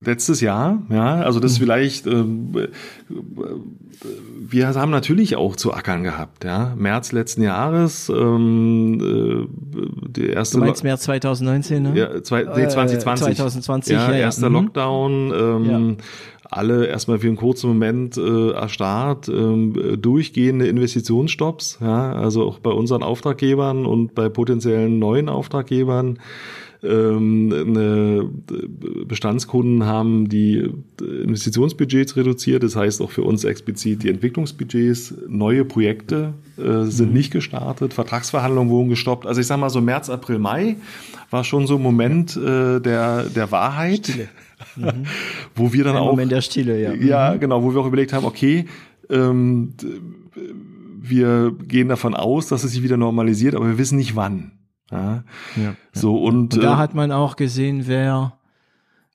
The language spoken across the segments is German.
Letztes Jahr, ja, also das mhm. vielleicht, äh, wir haben natürlich auch zu ackern gehabt, ja. März letzten Jahres, ähm, äh, die erste. Du meinst März 2019, ne? Ja, zwei, nee, 2020. Äh, 2020, ja, ja, ja. erster mhm. Lockdown, ähm, ja. Alle erstmal für einen kurzen Moment äh, erstarrt, ähm, durchgehende Investitionsstopps, ja, also auch bei unseren Auftraggebern und bei potenziellen neuen Auftraggebern ähm, eine, Bestandskunden haben die Investitionsbudgets reduziert. Das heißt auch für uns explizit die Entwicklungsbudgets. Neue Projekte äh, sind mhm. nicht gestartet. Vertragsverhandlungen wurden gestoppt. Also ich sage mal so März, April, Mai war schon so ein Moment äh, der, der Wahrheit. Stille. Mhm. wo wir dann Ein auch. Moment der Stille, ja. Ja, mhm. genau, wo wir auch überlegt haben, okay, ähm, wir gehen davon aus, dass es sich wieder normalisiert, aber wir wissen nicht wann. Ja. ja so und, und da äh, hat man auch gesehen, wer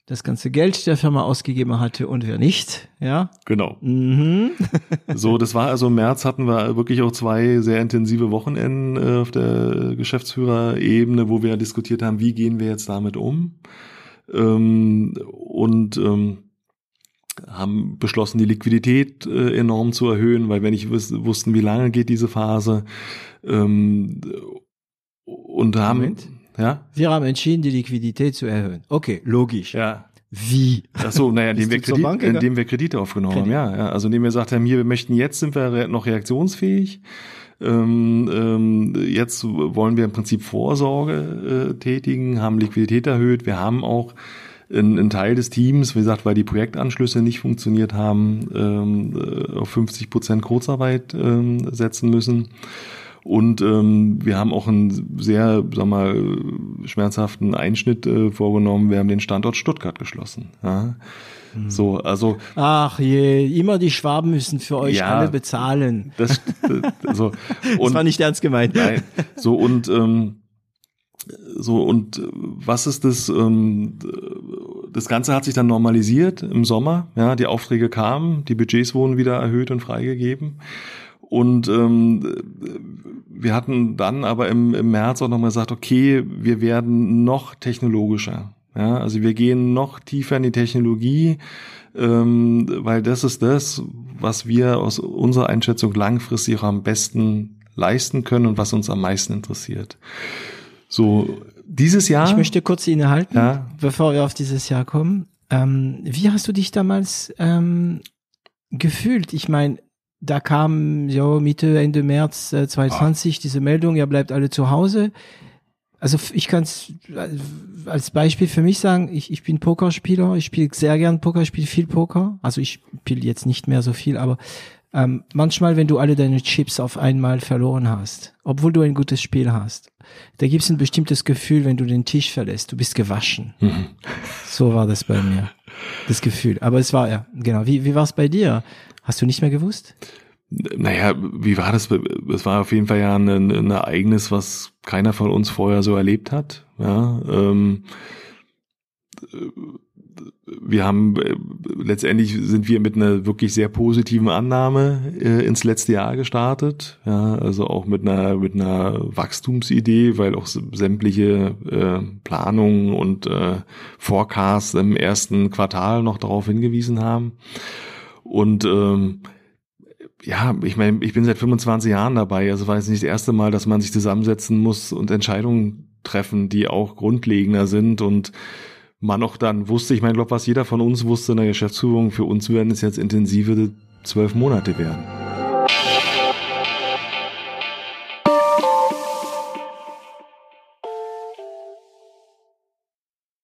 das ganze Geld der Firma ausgegeben hatte und wer nicht, ja. Genau. Mhm. so, das war also im März hatten wir wirklich auch zwei sehr intensive Wochenenden äh, auf der Geschäftsführerebene, wo wir diskutiert haben, wie gehen wir jetzt damit um. Ähm, und ähm, haben beschlossen, die Liquidität äh, enorm zu erhöhen, weil wir nicht wussten, wie lange geht diese Phase. Ähm, und haben, Moment. ja? Wir haben entschieden, die Liquidität zu erhöhen. Okay, logisch. Ja. Wie? Ach so, naja, indem wir, Kredit, indem wir Kredite aufgenommen Kredit. haben, ja, ja. Also indem wir gesagt haben, hier, wir möchten jetzt sind wir noch reaktionsfähig. Ähm, ähm, jetzt wollen wir im Prinzip Vorsorge äh, tätigen, haben Liquidität erhöht. Wir haben auch einen Teil des Teams, wie gesagt, weil die Projektanschlüsse nicht funktioniert haben, ähm, äh, auf 50 Prozent Kurzarbeit ähm, setzen müssen. Und ähm, wir haben auch einen sehr, sag mal, schmerzhaften Einschnitt äh, vorgenommen. Wir haben den Standort Stuttgart geschlossen. Ja. Mhm. So, also. Ach je, immer die Schwaben müssen für euch ja, alle bezahlen. Das, das, so. Und, das war nicht ernst gemeint. Nein. So und ähm, so und was ist das? Ähm, das Ganze hat sich dann normalisiert im Sommer. Ja, die Aufträge kamen, die Budgets wurden wieder erhöht und freigegeben. Und ähm, wir hatten dann aber im, im März auch nochmal gesagt, okay, wir werden noch technologischer. Ja, also wir gehen noch tiefer in die Technologie, ähm, weil das ist das, was wir aus unserer Einschätzung langfristig auch am besten leisten können und was uns am meisten interessiert. So, dieses Jahr. Ich möchte kurz innehalten, ja. bevor wir auf dieses Jahr kommen. Ähm, wie hast du dich damals ähm, gefühlt? Ich meine, da kam ja Mitte, Ende März äh, 2020 ah. diese Meldung, ihr bleibt alle zu Hause. Also ich kann es äh, als Beispiel für mich sagen, ich, ich bin Pokerspieler, ich spiele sehr gern Poker, ich spiele viel Poker. Also ich spiele jetzt nicht mehr so viel, aber ähm, manchmal, wenn du alle deine Chips auf einmal verloren hast, obwohl du ein gutes Spiel hast, da gibt es ein bestimmtes Gefühl, wenn du den Tisch verlässt, du bist gewaschen. Mhm. So war das bei mir, das Gefühl. Aber es war ja, genau. Wie, wie war es bei dir? Hast du nicht mehr gewusst? Naja, wie war das? Es war auf jeden Fall ja ein, ein Ereignis, was keiner von uns vorher so erlebt hat. Ja, ähm, wir haben letztendlich sind wir mit einer wirklich sehr positiven Annahme äh, ins letzte Jahr gestartet, ja, also auch mit einer mit einer Wachstumsidee, weil auch sämtliche äh, Planungen und äh, Forecasts im ersten Quartal noch darauf hingewiesen haben. Und ähm, ja, ich meine, ich bin seit 25 Jahren dabei. Also war jetzt nicht das erste Mal, dass man sich zusammensetzen muss und Entscheidungen treffen, die auch grundlegender sind und man auch dann wusste, ich meine, glaube, was jeder von uns wusste in der Geschäftsführung, für uns werden es jetzt intensive zwölf Monate werden.